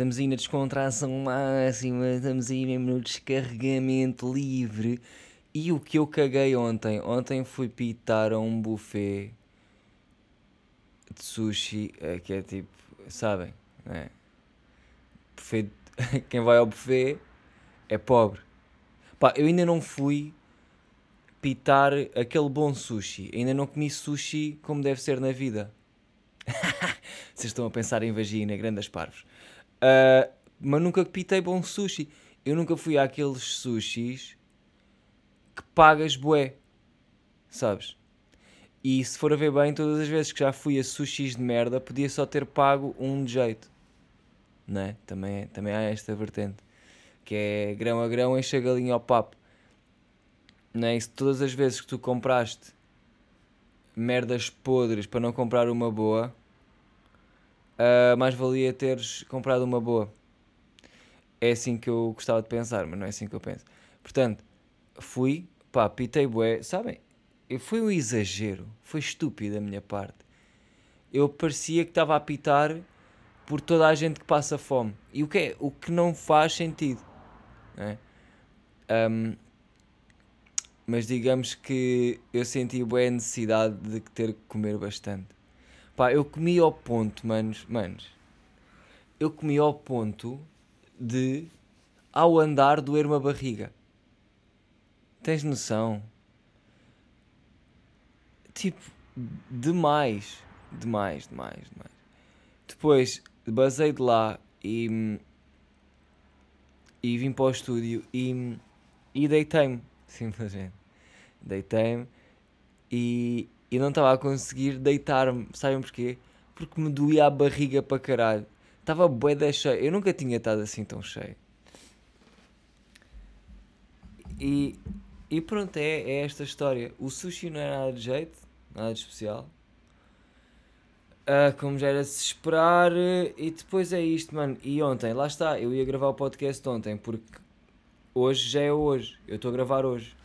Estamos aí na descontração máxima, estamos aí mesmo no descarregamento livre. E o que eu caguei ontem? Ontem fui pitar a um buffet de sushi, eh, que é tipo, sabem, né? Buffet, quem vai ao buffet é pobre. Pá, eu ainda não fui pitar aquele bom sushi. Ainda não comi sushi como deve ser na vida. Vocês estão a pensar em vagina, grandes parvos. Uh, mas nunca pitei bom sushi. Eu nunca fui àqueles sushis que pagas bué. Sabes? E se for a ver bem, todas as vezes que já fui a sushis de merda, podia só ter pago um de jeito. Não é? Também, também há esta vertente. Que é grão a grão, enche a galinha ao papo. Não é? E se todas as vezes que tu compraste merdas podres para não comprar uma boa, uh, mais valia teres comprado uma boa. É assim que eu gostava de pensar, mas não é assim que eu penso. Portanto, fui, pá, pitei bué, sabem? Foi um exagero, foi estúpido da minha parte. Eu parecia que estava a pitar por toda a gente que passa fome. E o que, é, o que não faz sentido. Não é? Um, mas digamos que eu senti boa necessidade de ter que comer bastante. Pá, eu comi ao ponto, manos, manos, eu comi ao ponto de, ao andar, doer-me a barriga. Tens noção? Tipo, demais, demais, demais, demais. Depois, basei de lá e, e vim para o estúdio e, e deitei-me, simplesmente. Deitei-me e, e não estava a conseguir deitar-me. Sabem porquê? Porque me doía a barriga para caralho. Estava bué da cheio. Eu nunca tinha estado assim tão cheio. E, e pronto, é, é esta história. O sushi não é nada de jeito, nada de especial. Uh, como já era de se esperar. E depois é isto, mano. E ontem, lá está, eu ia gravar o podcast ontem, porque hoje já é hoje. Eu estou a gravar hoje.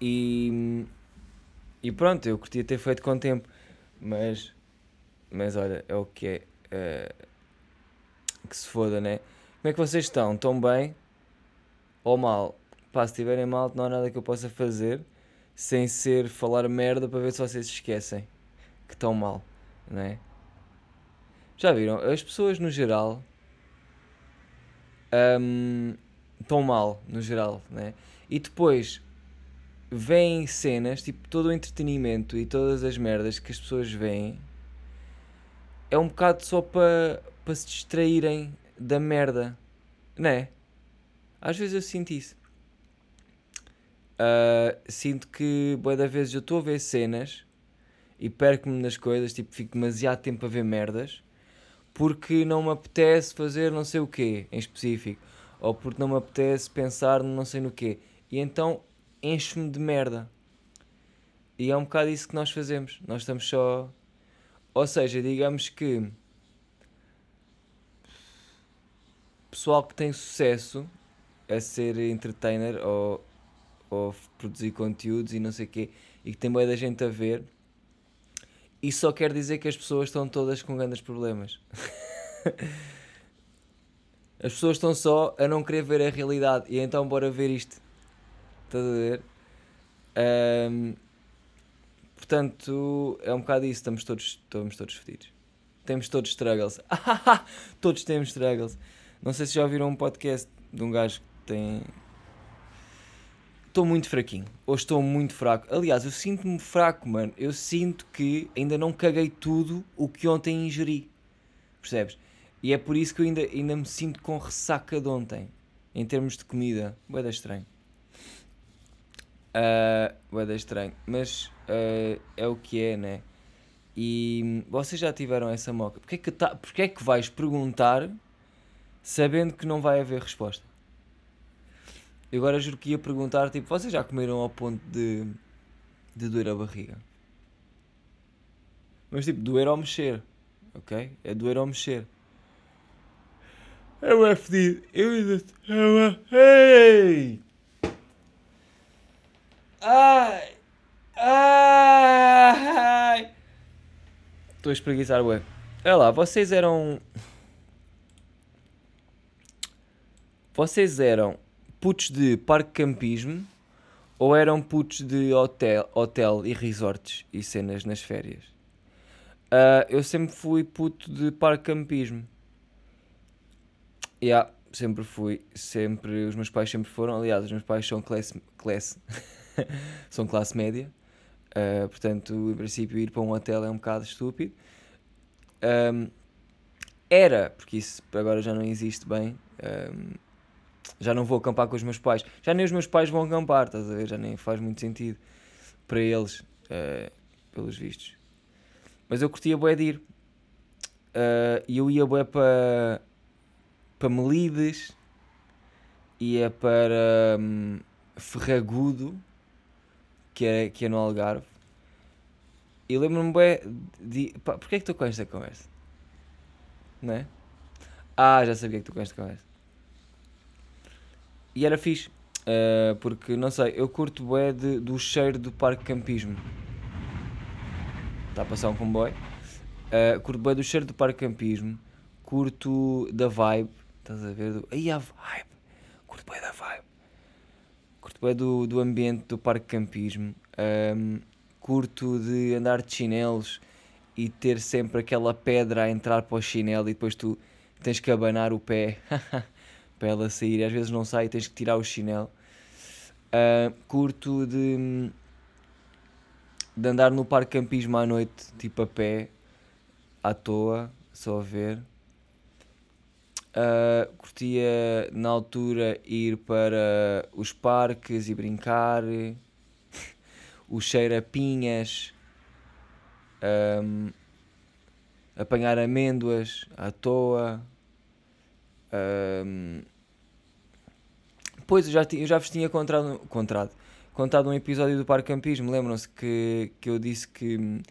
E e pronto, eu curtia ter feito com tempo. Mas, mas olha, é o que é. Uh, que se foda, né? Como é que vocês estão? Estão bem? Ou mal? Pá, se estiverem mal, não há nada que eu possa fazer sem ser falar merda para ver se vocês esquecem que estão mal, não é? Já viram? As pessoas no geral um, estão mal, no geral, né? E depois veem cenas, tipo, todo o entretenimento e todas as merdas que as pessoas veem é um bocado só para pa se distraírem da merda, não é? Às vezes eu sinto isso. Uh, sinto que, boa da vezes, eu estou a ver cenas e perco-me nas coisas, tipo, fico demasiado tempo a ver merdas porque não me apetece fazer não sei o quê em específico ou porque não me apetece pensar não sei no quê. E então enche-me de merda. E é um bocado isso que nós fazemos. Nós estamos só. Ou seja, digamos que. Pessoal que tem sucesso a ser entertainer ou, ou produzir conteúdos e não sei o quê, e que tem boa da gente a ver, isso só quer dizer que as pessoas estão todas com grandes problemas. as pessoas estão só a não querer ver a realidade, e então bora ver isto. Estás a ver? Um, portanto, é um bocado isso. Estamos todos, estamos todos fedidos. Temos todos struggles. todos temos struggles. Não sei se já ouviram um podcast de um gajo que tem. Estou muito fraquinho. Ou estou muito fraco. Aliás, eu sinto-me fraco, mano. Eu sinto que ainda não caguei tudo o que ontem ingeri. Percebes? E é por isso que eu ainda, ainda me sinto com ressaca de ontem. Em termos de comida. Boa estranho. Uh, é estranho, mas uh, é o que é, né? E vocês já tiveram essa moca? Porquê que, tá, porquê que vais perguntar sabendo que não vai haver resposta? Eu agora juro que ia perguntar, tipo, vocês já comeram ao ponto de, de doer a barriga? Mas tipo, doer ao mexer, ok? É doer ao mexer. É o FD. Eu ainda. Ei! Ai! Ai! Estou a espreguiçar, ué. Olha lá, vocês eram. vocês eram putos de parque campismo ou eram putos de hotel, hotel e resorts e cenas nas férias? Uh, eu sempre fui puto de parque campismo. Yeah, sempre fui. Sempre, os meus pais sempre foram. Aliás, os meus pais são classe, classe são classe média. Uh, portanto, em princípio, ir para um hotel é um bocado estúpido. Um, era, porque isso agora já não existe bem. Um, já não vou acampar com os meus pais. Já nem os meus pais vão acampar, estás a ver? Já nem faz muito sentido para eles, uh, pelos vistos. Mas eu curtia bué de ir. Uh, e eu ia bué para para Melides, ia para um, Ferragudo, que é, que é no Algarve. E lembro-me bem de. Pá, porquê é que estou com esta conversa? Não é? Ah, já sabia que estou com esta conversa. E era fixe. Uh, porque, não sei, eu curto bué de, do cheiro do parque campismo. Está a passar um comboio. Uh, curto bué do cheiro do parque campismo. Curto da vibe. Estás a ver? Aí a vibe. Curto bué da vibe. Curto bué do, do ambiente do parque campismo. Um, curto de andar de chinelos e ter sempre aquela pedra a entrar para o chinelo e depois tu tens que abanar o pé para ela sair. Às vezes não sai, tens que tirar o chinelo. Uh, curto de, de andar no parque campismo à noite, tipo a pé, à toa, só a ver. Uh, curtia na altura ir para os parques e brincar, o cheiro a pinhas, um, apanhar amêndoas à toa. Um, pois eu já, eu já vos tinha contado, contado, contado um episódio do Parque Campismo. Lembram-se que, que eu disse que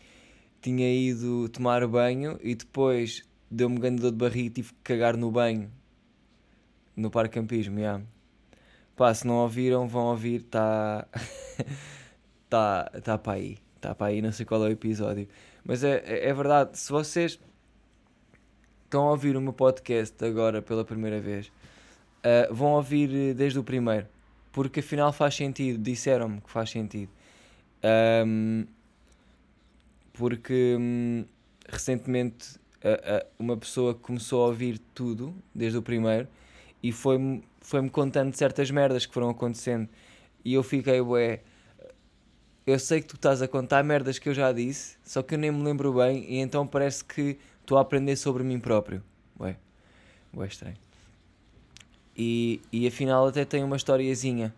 tinha ido tomar banho e depois deu-me um grande dor de barriga e tive que cagar no banho no parque campismo, yeah. Pá, se não ouviram, vão ouvir, está tá, tá para aí, está para aí, não sei qual é o episódio. Mas é, é, é verdade, se vocês estão a ouvir o meu podcast agora pela primeira vez, uh, vão ouvir desde o primeiro, porque afinal faz sentido, disseram-me que faz sentido. Um, porque um, recentemente uma pessoa começou a ouvir tudo, desde o primeiro, e foi-me foi -me contando certas merdas que foram acontecendo. E eu fiquei, ué, eu sei que tu estás a contar merdas que eu já disse, só que eu nem me lembro bem, e então parece que estou a aprender sobre mim próprio. Ué, ué, estranho. E, e afinal até tem uma historiazinha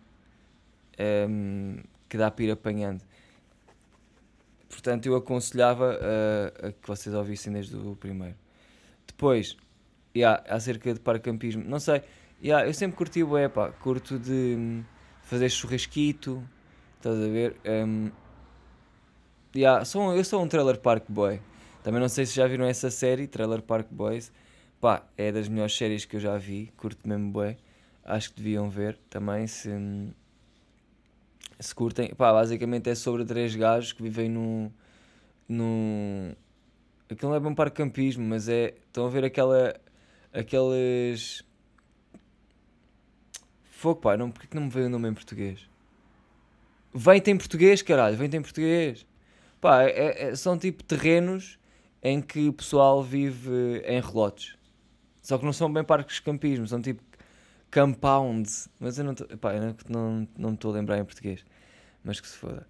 um, que dá para ir apanhando. Portanto, eu aconselhava uh, a que vocês ouvissem desde o primeiro. Depois, yeah, acerca de paracampismo, não sei, yeah, eu sempre curti o pá, curto de um, fazer churrasquito, estás a ver? Um, yeah, sou, eu sou um trailer park boy. Também não sei se já viram essa série, Trailer Park Boys. Pá, é das melhores séries que eu já vi, curto mesmo bué. Acho que deviam ver também se, hum, se curtem. Pá, basicamente é sobre três gajos que vivem num. num aquilo não é bem parque campismo, mas é. Estão a ver aquela. aqueles. Fogo, pá, não, porque que não me veio o nome em português? Vem-te em português, caralho, vem-te em português. Pá, é, é, são tipo terrenos em que o pessoal vive em relotes. Só que não são bem parques de campismo, são tipo compounds. Mas eu não estou. não, não, não me estou a lembrar em português mas que se foda.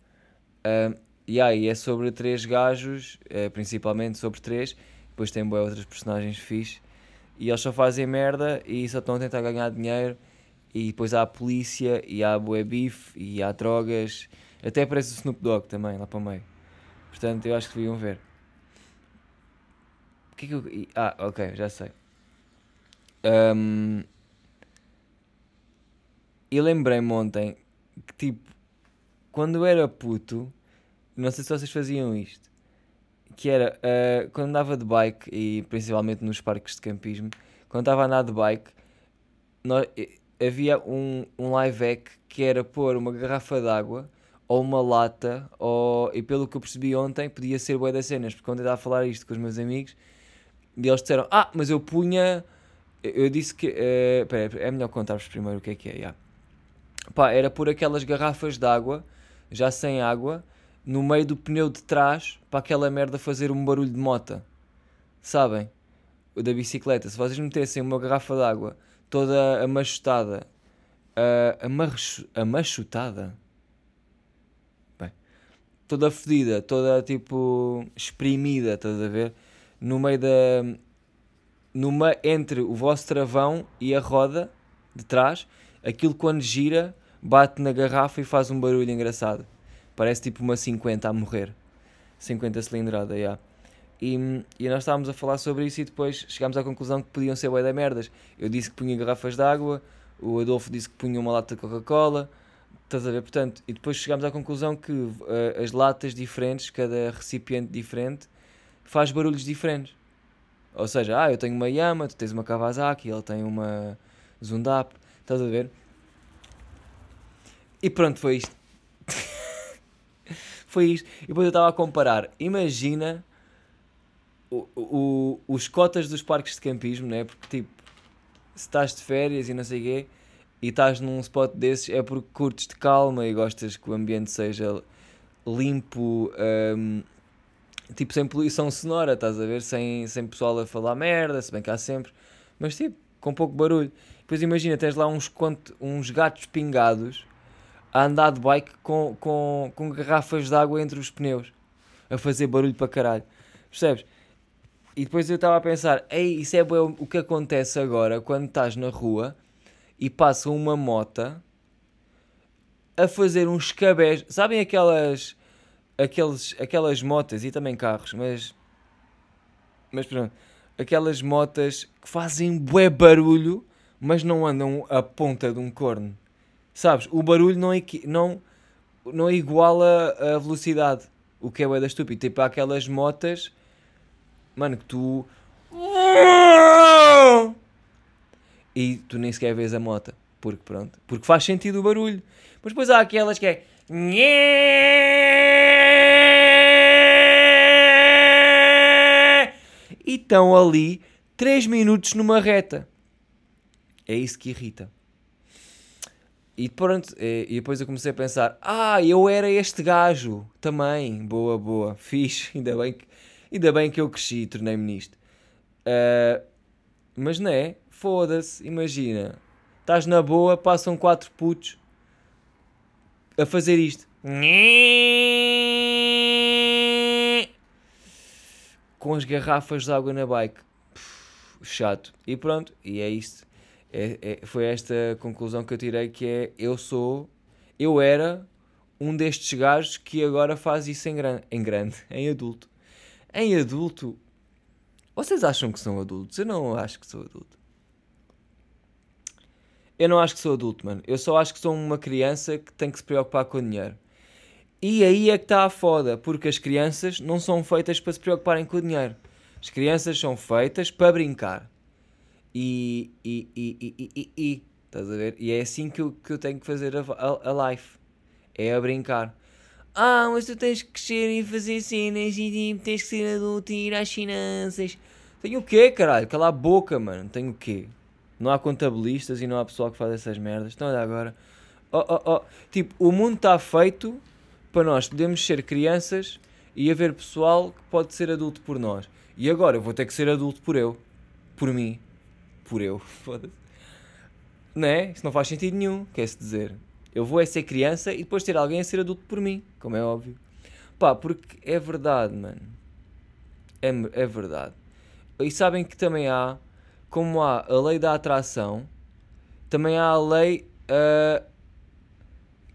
Uh, e aí é sobre três gajos, é, principalmente sobre três, depois tem boas outras personagens fixe, e eles só fazem merda e só estão a tentar ganhar dinheiro, e depois há a polícia, e há bué bife, e há drogas, até aparece o Snoop Dogg também, lá para o meio. Portanto, eu acho que deviam ver. O que é que eu... Ah, ok, já sei. Um, e lembrei-me ontem que tipo quando eu era puto, não sei se vocês faziam isto, que era uh, quando andava de bike e principalmente nos parques de campismo, quando estava a andar de bike, nós, havia um, um live hack que era pôr uma garrafa de água ou uma lata, ou, e pelo que eu percebi ontem, podia ser boa das cenas, porque quando eu estava a falar isto com os meus amigos, e eles disseram: Ah, mas eu punha Eu disse que. Uh, é melhor contar-vos primeiro o que é que é. Yeah. Pá, era por aquelas garrafas de água, já sem água, no meio do pneu de trás, para aquela merda fazer um barulho de mota. Sabem? Da bicicleta. Se vocês metessem uma garrafa de água toda amachutada, uh, amachutada? Bem, toda fedida, toda tipo exprimida, estás a ver? No meio da. Numa, entre o vosso travão e a roda de trás, aquilo quando gira bate na garrafa e faz um barulho engraçado. Parece tipo uma 50 a morrer. 50 cilindrada, já. Yeah. E, e nós estávamos a falar sobre isso e depois chegámos à conclusão que podiam ser bué da merdas. Eu disse que punha garrafas de água, o Adolfo disse que punha uma lata de Coca-Cola, estás a ver? Portanto, e depois chegámos à conclusão que uh, as latas diferentes, cada recipiente diferente, faz barulhos diferentes. Ou seja, ah, eu tenho uma Yama, tu tens uma Kawasaki, ele tem uma Zundap, estás a ver? E pronto, foi isto. foi isto. E depois eu estava a comparar. Imagina o, o, os cotas dos parques de campismo, né? Porque tipo, se estás de férias e não sei o quê, e estás num spot desses, é porque curtes de calma e gostas que o ambiente seja limpo, um, tipo sem poluição sonora, estás a ver? Sem, sem pessoal a falar merda, se bem que há sempre, mas tipo, com pouco barulho. Depois imagina, tens lá uns, uns gatos pingados a andar de bike com, com, com garrafas de água entre os pneus, a fazer barulho para caralho. Percebes? E depois eu estava a pensar, ei, isso é o que acontece agora quando estás na rua e passa uma mota a fazer uns cabés. Sabem aquelas aqueles, aquelas motas e também carros, mas mas pronto, aquelas motas que fazem bué barulho, mas não andam a ponta de um corno. Sabes? O barulho não, não, não iguala a velocidade, o que é bué da estúpido. Tipo, há aquelas motas mano, que tu. E tu nem sequer vês a moto. Porque pronto. Porque faz sentido o barulho. Mas depois há aquelas que é. Estão ali 3 minutos numa reta. É isso que irrita. E pronto, e depois eu comecei a pensar: ah, eu era este gajo também. Boa, boa, fixe. Ainda bem que Ainda bem que eu cresci e tornei-me nisto. Uh, mas não é? Foda-se, imagina. Estás na boa, passam quatro putos a fazer isto. Com as garrafas de água na bike. chato. E pronto, e é isto. É, é, foi esta conclusão que eu tirei que é eu sou, eu era um destes gajos que agora faz isso em, gran, em grande, em adulto. Em adulto, vocês acham que são adultos? Eu não acho que sou adulto. Eu não acho que sou adulto, mano. Eu só acho que sou uma criança que tem que se preocupar com o dinheiro. E aí é que está a foda, porque as crianças não são feitas para se preocuparem com o dinheiro. As crianças são feitas para brincar. E. E. E. E. E. e, e estás a ver? E é assim que eu, que eu tenho que fazer a, a, a life. É a brincar. Ah, mas tu tens que crescer e fazer cenas e tipo, tens que ser adulto e ir às finanças. Tenho o quê, caralho? Cala a boca, mano. Tenho o quê? Não há contabilistas e não há pessoal que faz essas merdas. Então olha agora. Oh, oh, oh. Tipo, o mundo está feito para nós podermos ser crianças e haver pessoal que pode ser adulto por nós. E agora eu vou ter que ser adulto por eu. Por mim. Por eu. Foda-se. Não é? Isso não faz sentido nenhum, quer-se dizer. Eu vou é ser criança e depois ter alguém a ser adulto por mim, como é óbvio. Pá, porque é verdade, mano. É, é verdade. E sabem que também há, como há a lei da atração, também há a lei. Uh,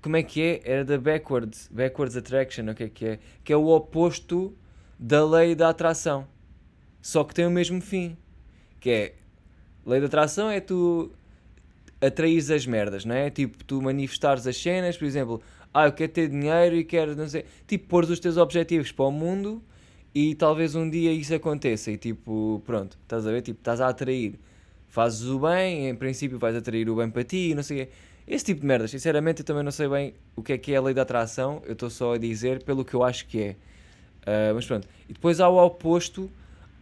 como é que é? Era da backwards, backwards attraction, o que é que é? Que é o oposto da lei da atração. Só que tem o mesmo fim. Que é. Lei da atração é tu atraís as merdas, não é? Tipo, tu manifestares as cenas, por exemplo, ah, eu quero ter dinheiro e quero, não sei, tipo, pôr os teus objetivos para o mundo e talvez um dia isso aconteça e tipo, pronto, estás a ver? Tipo, estás a atrair, fazes o bem, em princípio vais atrair o bem para ti, não sei o quê. Esse tipo de merdas, sinceramente eu também não sei bem o que é que é a lei da atração, eu estou só a dizer pelo que eu acho que é. Uh, mas pronto. E depois há o oposto,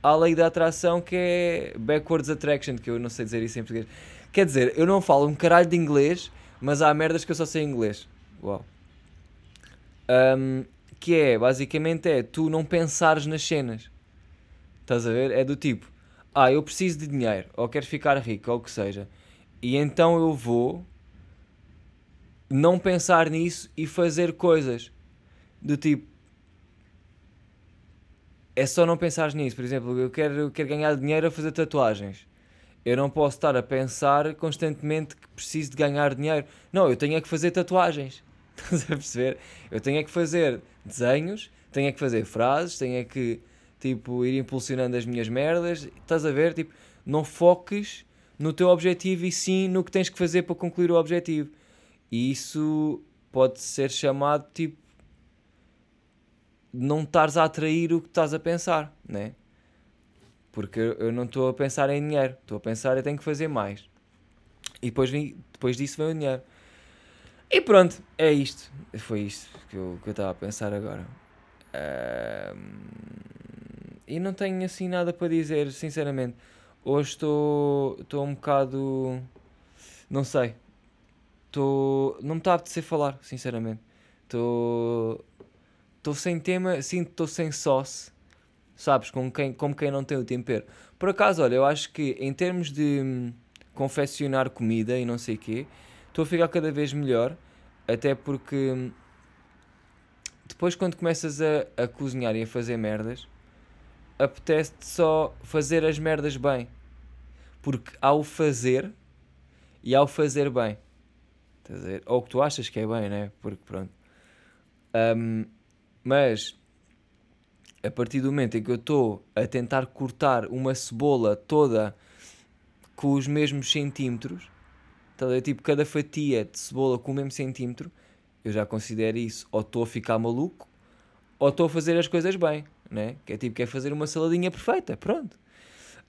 a lei da atração que é backwards attraction, que eu não sei dizer isso em português. Quer dizer, eu não falo um caralho de inglês, mas há merdas que eu só sei inglês. Uau. Um, que é, basicamente é, tu não pensares nas cenas. Estás a ver? É do tipo, ah, eu preciso de dinheiro, ou quero ficar rico, ou o que seja. E então eu vou não pensar nisso e fazer coisas. Do tipo, é só não pensar nisso. Por exemplo, eu quero, eu quero ganhar dinheiro a fazer tatuagens. Eu não posso estar a pensar constantemente que preciso de ganhar dinheiro. Não, eu tenho é que fazer tatuagens. Estás a perceber? Eu tenho é que fazer desenhos, tenho é que fazer frases, tenho é que tipo, ir impulsionando as minhas merdas. Estás a ver? Tipo, não foques no teu objetivo e sim no que tens que fazer para concluir o objetivo. E isso pode ser chamado tipo não estares a atrair o que estás a pensar, né? Porque eu não estou a pensar em dinheiro, estou a pensar eu tenho que fazer mais. E depois, vim, depois disso vem o dinheiro. E pronto, é isto. Foi isto que eu estava a pensar agora. e não tenho assim nada para dizer, sinceramente. Hoje estou um bocado. Não sei. Estou. Não me está a apetecer falar, sinceramente. Estou estou sem tema, sinto estou sem sauce, sabes? Como quem, como quem não tem o tempero. Por acaso, olha, eu acho que em termos de hum, confeccionar comida e não sei o quê, estou a ficar cada vez melhor, até porque hum, depois quando começas a, a cozinhar e a fazer merdas, apetece-te só fazer as merdas bem. Porque ao fazer e ao fazer bem, ou o que tu achas que é bem, né? Porque pronto. Um, mas a partir do momento em que eu estou a tentar cortar uma cebola toda com os mesmos centímetros, tá, tipo cada fatia de cebola com o mesmo centímetro, eu já considero isso ou estou a ficar maluco ou estou a fazer as coisas bem, né? Que é tipo, quer fazer uma saladinha perfeita, pronto.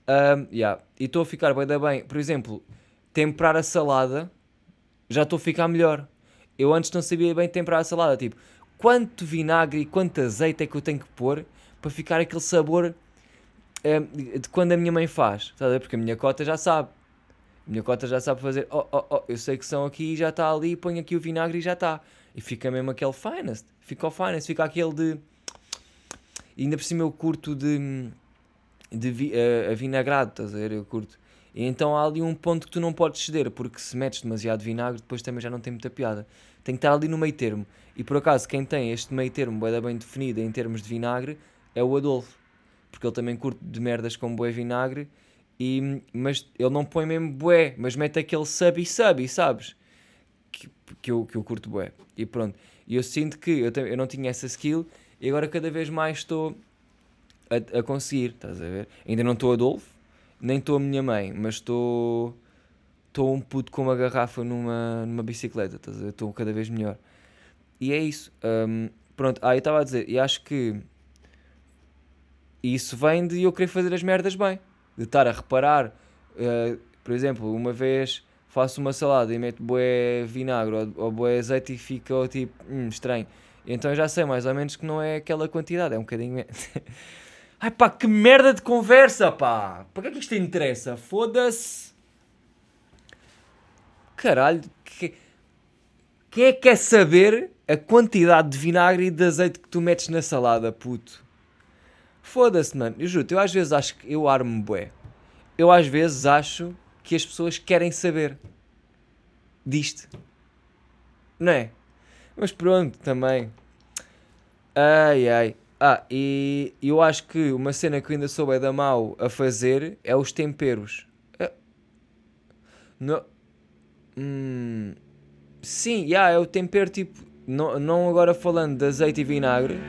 Um, yeah. E estou a ficar bem da bem. Por exemplo, temperar a salada, já estou a ficar melhor. Eu antes não sabia bem temperar a salada, tipo, quanto vinagre e quanto azeite é que eu tenho que pôr para ficar aquele sabor é, de quando a minha mãe faz, sabe? Porque a minha cota já sabe. A minha cota já sabe fazer, oh, oh, oh, eu sei que são aqui, já está ali, põe aqui o vinagre e já está. E fica mesmo aquele finest, fica o finest, fica aquele de. E ainda por cima eu curto de. de vi, uh, vinagrado, estás a ver? Eu curto. Então há ali um ponto que tu não podes ceder, porque se metes demasiado vinagre, depois também já não tem muita piada. Tem que estar ali no meio termo. E por acaso, quem tem este meio termo bem, bem definido em termos de vinagre é o Adolfo. Porque ele também curte de merdas com bué vinagre, e, mas ele não põe mesmo bué, mas mete aquele sub e sub, sabes? Que, que, eu, que eu curto bué. E pronto. E eu sinto que eu, eu não tinha essa skill e agora cada vez mais estou a, a conseguir, estás a ver? Ainda não estou Adolfo, nem estou a minha mãe, mas estou estou um puto com uma garrafa numa, numa bicicleta? Estou cada vez melhor. E é isso. Um, pronto, ah, estava a dizer, e acho que isso vem de eu querer fazer as merdas bem. De estar a reparar, uh, por exemplo, uma vez faço uma salada e meto bué vinagre ou, ou bué azeite e fica tipo, hum, estranho. Então já sei mais ou menos que não é aquela quantidade, é um bocadinho. Ai pá, que merda de conversa, pá! Para que é que isto interessa? Foda-se! Caralho, que... quem é que quer saber a quantidade de vinagre e de azeite que tu metes na salada, puto. Foda-se, mano. Eu juro, eu às vezes acho que eu armo bué. Eu às vezes acho que as pessoas querem saber disto. Não é? Mas pronto, também. Ai ai. Ah, e eu acho que uma cena que eu ainda sou é da mal a fazer é os temperos. É... Não. Hum... Sim, yeah, é o tempero tipo não, não agora falando de azeite e vinagre,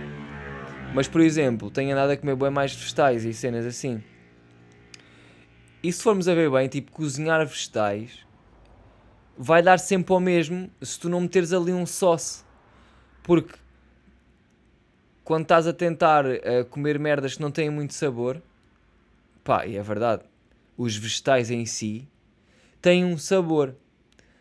mas por exemplo, tenho andado a comer bem mais vegetais e cenas assim. E se formos a ver bem, tipo, cozinhar vegetais vai dar sempre ao mesmo se tu não meteres ali um sauce. Porque quando estás a tentar uh, comer merdas que não têm muito sabor, pá, e é verdade, os vegetais em si têm um sabor.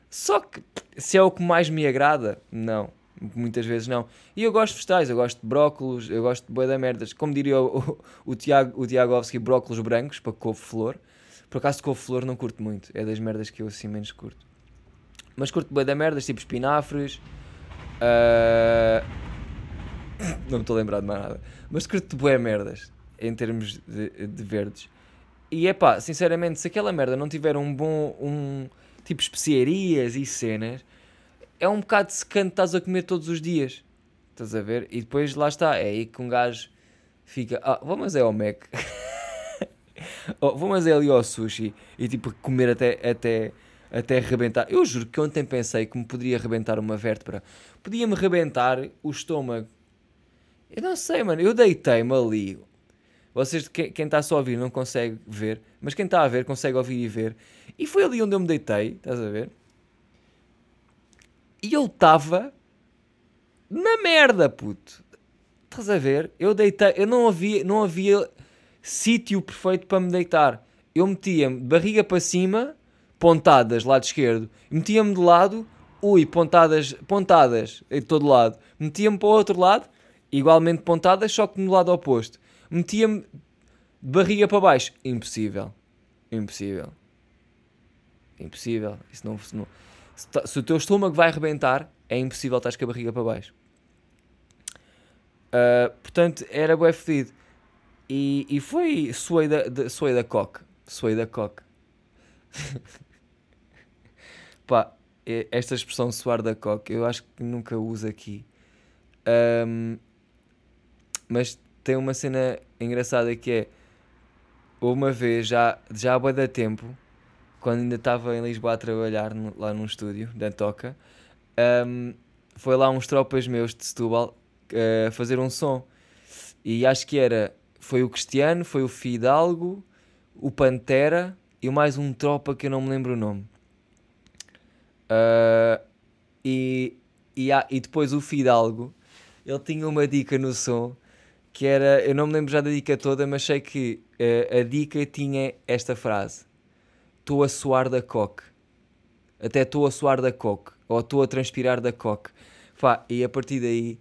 Só que se é o que mais me agrada, não. Muitas vezes não. E eu gosto de vegetais, eu gosto de brócolos, eu gosto de boi da merdas. Como diria o, o, o, Tiago, o Tiagovski, brócolos brancos para couve-flor. Por acaso couve-flor não curto muito, é das merdas que eu assim menos curto. Mas curto boi da merdas, tipo espinafres. Uh... Não me estou a lembrar de mais nada. Mas curto boi merdas, em termos de, de verdes. E é pá, sinceramente, se aquela merda não tiver um bom. Um, tipo especiarias e cenas, é um bocado secante estás a comer todos os dias. Estás a ver? E depois lá está, é aí que um gajo fica. Ah, vamos é ao Mac. oh, vamos é ali ao sushi e tipo comer até, até, até arrebentar. Eu juro que ontem pensei que me poderia arrebentar uma vértebra. Podia-me arrebentar o estômago. Eu não sei, mano. Eu deitei-me ali. Vocês, quem está só a ouvir, não consegue ver, mas quem está a ver consegue ouvir e ver. E foi ali onde eu me deitei, estás a ver? E eu estava na merda, puto. Estás a ver? Eu deitei, eu não havia, não havia sítio perfeito para me deitar. Eu metia-me de barriga para cima, pontadas, lado esquerdo. Metia-me de lado, ui, pontadas, pontadas em todo lado. Metia-me para o outro lado, igualmente pontadas, só que no lado oposto. Metia-me de barriga para baixo. Impossível. Impossível. Impossível. Isso não, não se, se, o teu estômago vai arrebentar, é impossível estar com a barriga para baixo. Uh, portanto, era bué fedido. E, e foi suei da, de, suei da coque. Suei da coque. Pá, esta expressão suar da coque, eu acho que nunca uso aqui. Um, mas tem uma cena engraçada que é uma vez, já, já há bué tempo, quando ainda estava em Lisboa a trabalhar no, lá num estúdio da Toca, um, foi lá uns tropas meus de Setúbal uh, fazer um som. E acho que era, foi o Cristiano, foi o Fidalgo, o Pantera e mais um tropa que eu não me lembro o nome. Uh, e, e, e depois o Fidalgo, ele tinha uma dica no som que era, eu não me lembro já da dica toda, mas sei que uh, a dica tinha esta frase estou a suar da coque. Até estou a suar da coque. Ou estou a transpirar da coque. Fá, e a partir daí,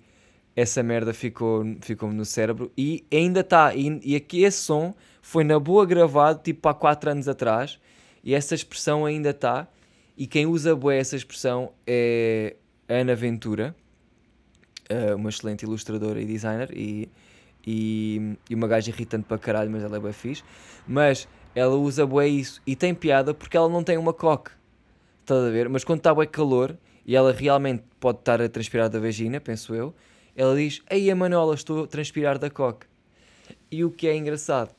essa merda ficou, ficou no cérebro. E ainda está. E, e aqui esse som foi na boa gravado, tipo há 4 anos atrás. E essa expressão ainda está. E quem usa boa essa expressão é Ana Ventura, eh, uma excelente ilustradora e designer. E, e, e uma gaja irritante para caralho, mas ela é bem fixe. Mas ela usa bué isso e tem piada porque ela não tem uma coque. Estás a ver? Mas quando está bué calor e ela realmente pode estar a transpirar da vagina, penso eu, ela diz: Ei, a Manuela, estou a transpirar da coque. E o que é engraçado,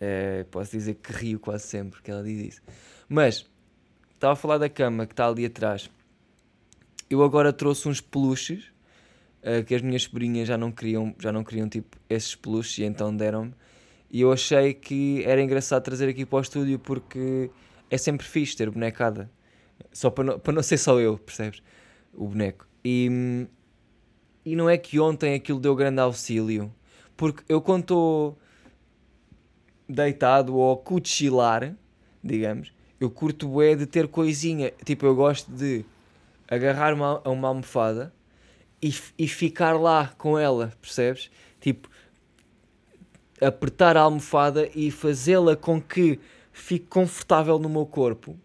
é, posso dizer que rio quase sempre que ela diz isso. Mas, estava a falar da cama que está ali atrás. Eu agora trouxe uns peluches uh, que as minhas sobrinhas já não queriam, já não queriam tipo esses peluches e então deram-me. E eu achei que era engraçado trazer aqui para o estúdio porque é sempre fixe ter bonecada. Só para não, para não ser só eu, percebes? O boneco. E, e não é que ontem aquilo deu grande auxílio. Porque eu quando estou deitado ou cochilar, digamos, eu curto bué de ter coisinha. Tipo, eu gosto de agarrar uma, uma almofada e, e ficar lá com ela, percebes? Tipo, apertar a almofada e fazê-la com que fique confortável no meu corpo.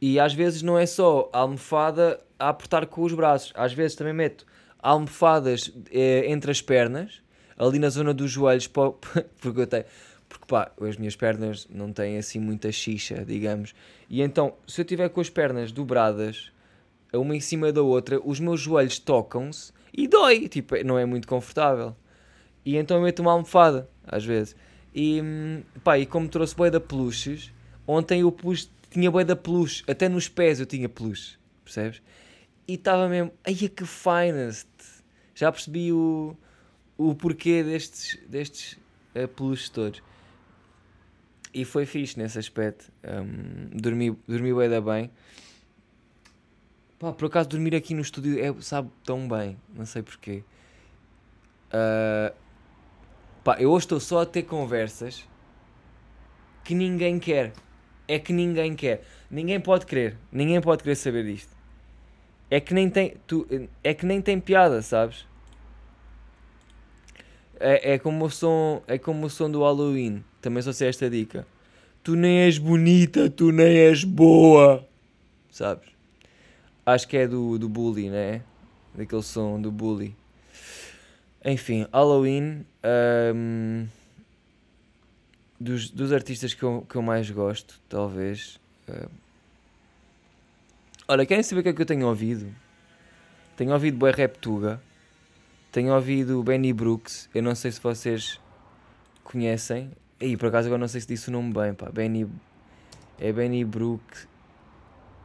E às vezes não é só a almofada a apertar com os braços, às vezes também meto almofadas eh, entre as pernas, ali na zona dos joelhos, porque eu tenho. Porque pá, as minhas pernas não têm assim muita xixa, digamos. E então, se eu tiver com as pernas dobradas, uma em cima da outra, os meus joelhos tocam-se e dói. Tipo, não é muito confortável. E então eu meto uma almofada, às vezes. E, pá, e como trouxe boi da peluches, ontem eu pus, tinha boi da peluche, até nos pés eu tinha peluche, percebes? E estava mesmo, ai que finest! Já percebi o, o porquê destes, destes uh, peluches todos. E foi fixe nesse aspecto. Um, dormi, dormi bem da bem. Pá, por acaso dormir aqui no estúdio é, sabe tão bem, não sei porquê. Uh, Pá, eu hoje estou só a ter conversas que ninguém quer. É que ninguém quer. Ninguém pode querer. Ninguém pode querer saber disto. é que nem tem, tu, é que nem tem piada, sabes? É, é, como o som, é como o som do Halloween. Também só sei esta dica. Tu nem és bonita, tu nem és boa. Sabes? Acho que é do, do Bully, né? Daquele som do Bully. Enfim, Halloween. Um, dos, dos artistas que eu, que eu mais gosto, talvez. Uh, olha, querem saber o que é que eu tenho ouvido? Tenho ouvido Boé Reptuga. Tenho ouvido Benny Brooks. Eu não sei se vocês conhecem. E por acaso agora não sei se disse o nome bem, pá. Benny. É Benny Brooks.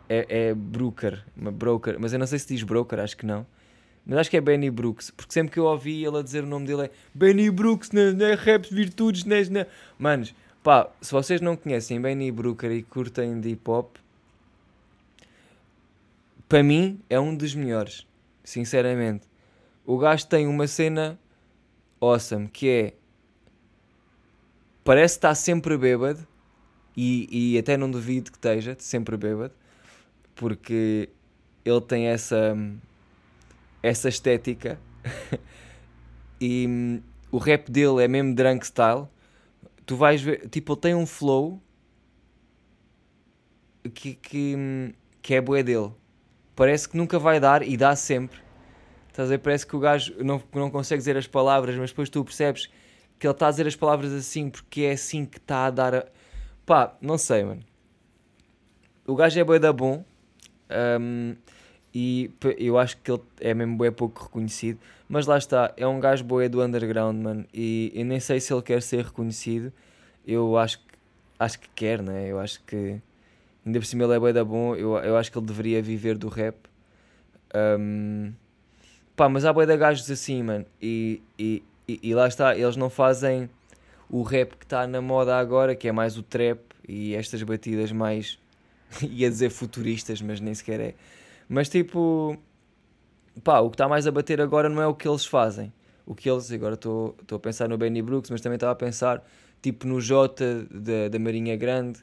É, é Brooker. Broker. Mas eu não sei se diz Broker, acho que não. Mas acho que é Benny Brooks, porque sempre que eu ouvi ele a dizer o nome dele é Benny Brooks, na, na Raps Virtudes, na, na... Manos, pá, se vocês não conhecem Benny Brooker e curtem de hip hop, para mim é um dos melhores, sinceramente. O gajo tem uma cena awesome que é parece estar sempre bêbado e, e até não duvido que esteja sempre bêbado porque ele tem essa essa estética e hum, o rap dele é mesmo drunk style. Tu vais ver, tipo, ele tem um flow que, que, hum, que é bué dele. Parece que nunca vai dar e dá sempre. Estás a? Parece que o gajo não, não consegue dizer as palavras, mas depois tu percebes que ele está a dizer as palavras assim porque é assim que está a dar a. Pá, não sei, mano. O gajo é bué da bom. Um, e eu acho que ele é mesmo bem pouco reconhecido. Mas lá está, é um gajo boé do underground, mano. E eu nem sei se ele quer ser reconhecido. Eu acho que, acho que quer, né? Eu acho que ainda por cima ele é bué da bom. Eu, eu acho que ele deveria viver do rap. Um, pá, mas há bué de gajos assim, mano. E, e, e, e lá está, eles não fazem o rap que está na moda agora, que é mais o trap e estas batidas mais, ia dizer futuristas, mas nem sequer é mas tipo, pá, o que está mais a bater agora não é o que eles fazem. O que eles, agora estou a pensar no Benny Brooks, mas também estava a pensar tipo no Jota da, da Marinha Grande,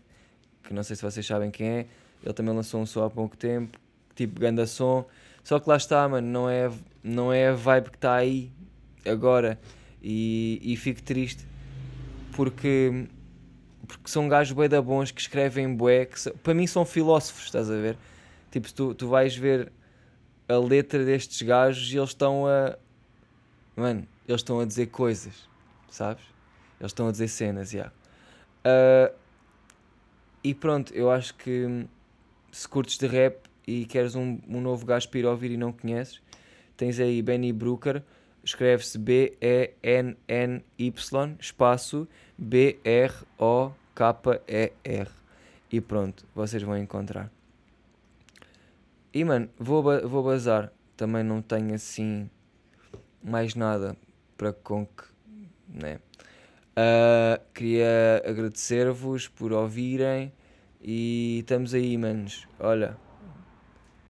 que não sei se vocês sabem quem é. Ele também lançou um som há pouco tempo, tipo ganda som. Só que lá está, mano, não é, não é a vibe que está aí agora. E, e fico triste porque, porque são gajos bué da bons que escrevem bué, que para mim são filósofos, estás a ver? Tipo, tu, tu vais ver a letra destes gajos e eles estão a. Mano, eles estão a dizer coisas, sabes? Eles estão a dizer cenas, já. Yeah. Uh, e pronto, eu acho que se curtes de rap e queres um, um novo gajo para ir ouvir e não conheces, tens aí Benny Brooker, escreve-se B-E-N-N-Y, espaço B-R-O-K-E-R. E pronto, vocês vão encontrar. E mano, vou, vou bazar. Também não tenho assim mais nada para com que. Né? Uh, queria agradecer-vos por ouvirem e estamos aí, manos. Olha,